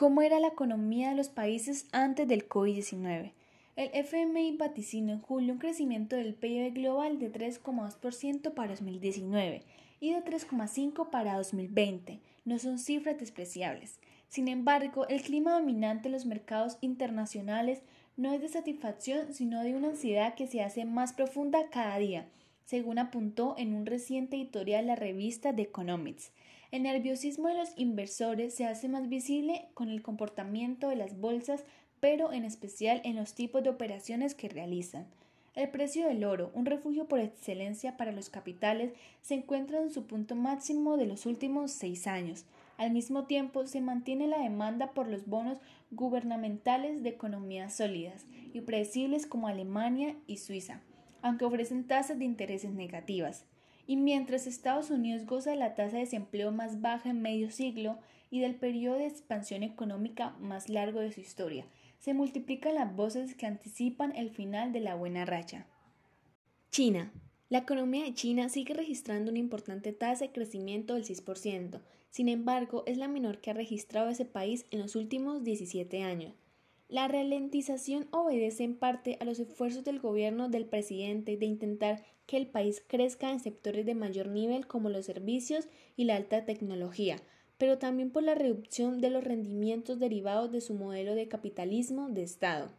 ¿Cómo era la economía de los países antes del COVID-19? El FMI vaticinó en julio un crecimiento del PIB global de 3,2% para 2019 y de 3,5% para 2020. No son cifras despreciables. Sin embargo, el clima dominante en los mercados internacionales no es de satisfacción, sino de una ansiedad que se hace más profunda cada día, según apuntó en un reciente editorial la revista The Economics. El nerviosismo de los inversores se hace más visible con el comportamiento de las bolsas, pero en especial en los tipos de operaciones que realizan. El precio del oro, un refugio por excelencia para los capitales, se encuentra en su punto máximo de los últimos seis años. Al mismo tiempo, se mantiene la demanda por los bonos gubernamentales de economías sólidas y predecibles como Alemania y Suiza, aunque ofrecen tasas de intereses negativas. Y mientras Estados Unidos goza de la tasa de desempleo más baja en medio siglo y del periodo de expansión económica más largo de su historia, se multiplican las voces que anticipan el final de la buena racha. China. La economía de China sigue registrando una importante tasa de crecimiento del 6%, sin embargo es la menor que ha registrado ese país en los últimos 17 años. La ralentización obedece en parte a los esfuerzos del gobierno del presidente de intentar que el país crezca en sectores de mayor nivel como los servicios y la alta tecnología, pero también por la reducción de los rendimientos derivados de su modelo de capitalismo de Estado,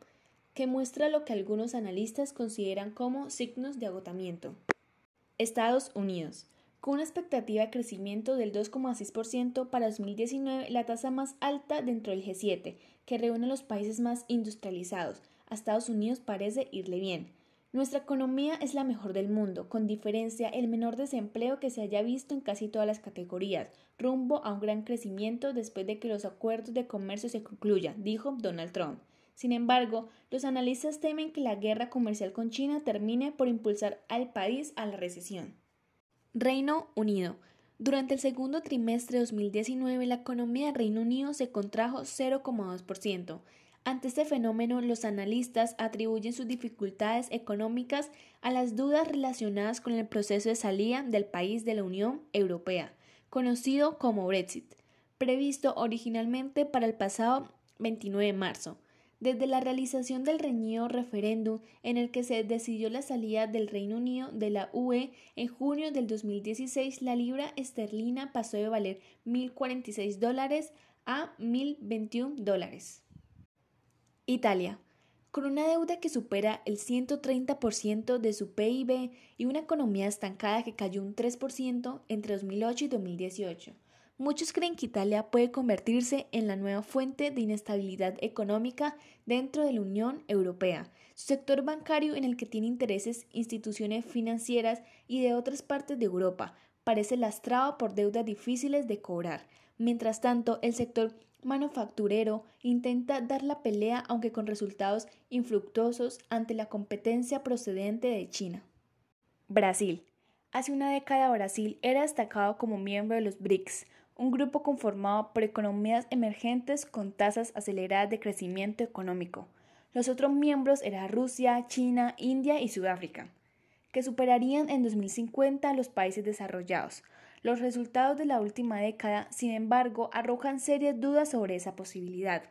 que muestra lo que algunos analistas consideran como signos de agotamiento. Estados Unidos. Con una expectativa de crecimiento del 2,6% para 2019, la tasa más alta dentro del G7, que reúne a los países más industrializados. A Estados Unidos parece irle bien. Nuestra economía es la mejor del mundo, con diferencia el menor desempleo que se haya visto en casi todas las categorías, rumbo a un gran crecimiento después de que los acuerdos de comercio se concluyan, dijo Donald Trump. Sin embargo, los analistas temen que la guerra comercial con China termine por impulsar al país a la recesión. Reino Unido. Durante el segundo trimestre de 2019, la economía del Reino Unido se contrajo 0,2%. Ante este fenómeno, los analistas atribuyen sus dificultades económicas a las dudas relacionadas con el proceso de salida del país de la Unión Europea, conocido como Brexit, previsto originalmente para el pasado 29 de marzo. Desde la realización del reñido referéndum en el que se decidió la salida del Reino Unido de la UE en junio del 2016, la libra esterlina pasó de valer 1.046 dólares a 1.021 dólares. Italia. Con una deuda que supera el 130% de su PIB y una economía estancada que cayó un 3% entre 2008 y 2018 Muchos creen que Italia puede convertirse en la nueva fuente de inestabilidad económica dentro de la Unión Europea. Su sector bancario, en el que tiene intereses instituciones financieras y de otras partes de Europa, parece lastrado por deudas difíciles de cobrar. Mientras tanto, el sector manufacturero intenta dar la pelea aunque con resultados infructuosos ante la competencia procedente de China. Brasil. Hace una década Brasil era destacado como miembro de los BRICS, un grupo conformado por economías emergentes con tasas aceleradas de crecimiento económico. Los otros miembros eran Rusia, China, India y Sudáfrica, que superarían en 2050 a los países desarrollados. Los resultados de la última década, sin embargo, arrojan serias dudas sobre esa posibilidad.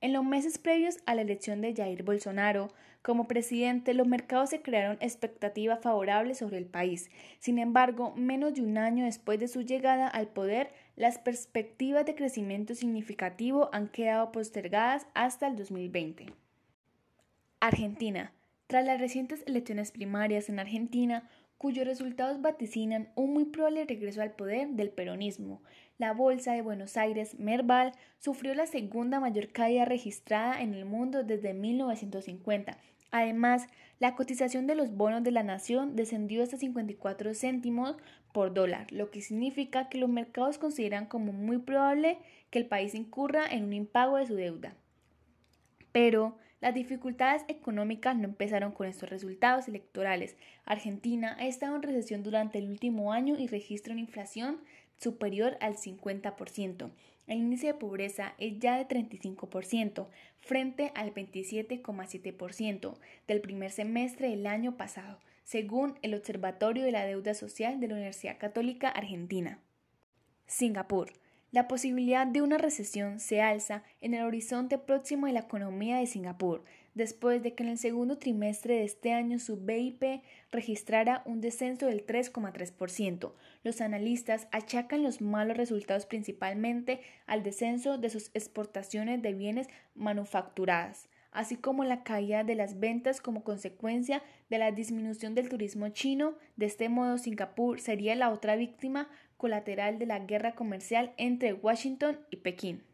En los meses previos a la elección de Jair Bolsonaro como presidente, los mercados se crearon expectativas favorables sobre el país. Sin embargo, menos de un año después de su llegada al poder, las perspectivas de crecimiento significativo han quedado postergadas hasta el 2020. Argentina. Tras las recientes elecciones primarias en Argentina, cuyos resultados vaticinan un muy probable regreso al poder del peronismo. La Bolsa de Buenos Aires, Merval, sufrió la segunda mayor caída registrada en el mundo desde 1950. Además, la cotización de los bonos de la nación descendió hasta 54 céntimos por dólar, lo que significa que los mercados consideran como muy probable que el país incurra en un impago de su deuda. Pero las dificultades económicas no empezaron con estos resultados electorales. Argentina ha estado en recesión durante el último año y registra una inflación superior al 50%. El índice de pobreza es ya de 35%, frente al 27,7% del primer semestre del año pasado, según el Observatorio de la Deuda Social de la Universidad Católica Argentina. Singapur. La posibilidad de una recesión se alza en el horizonte próximo de la economía de Singapur, después de que en el segundo trimestre de este año su BIP registrara un descenso del 3,3%. Los analistas achacan los malos resultados principalmente al descenso de sus exportaciones de bienes manufacturadas, así como la caída de las ventas como consecuencia de la disminución del turismo chino. De este modo, Singapur sería la otra víctima colateral de la guerra comercial entre Washington y Pekín.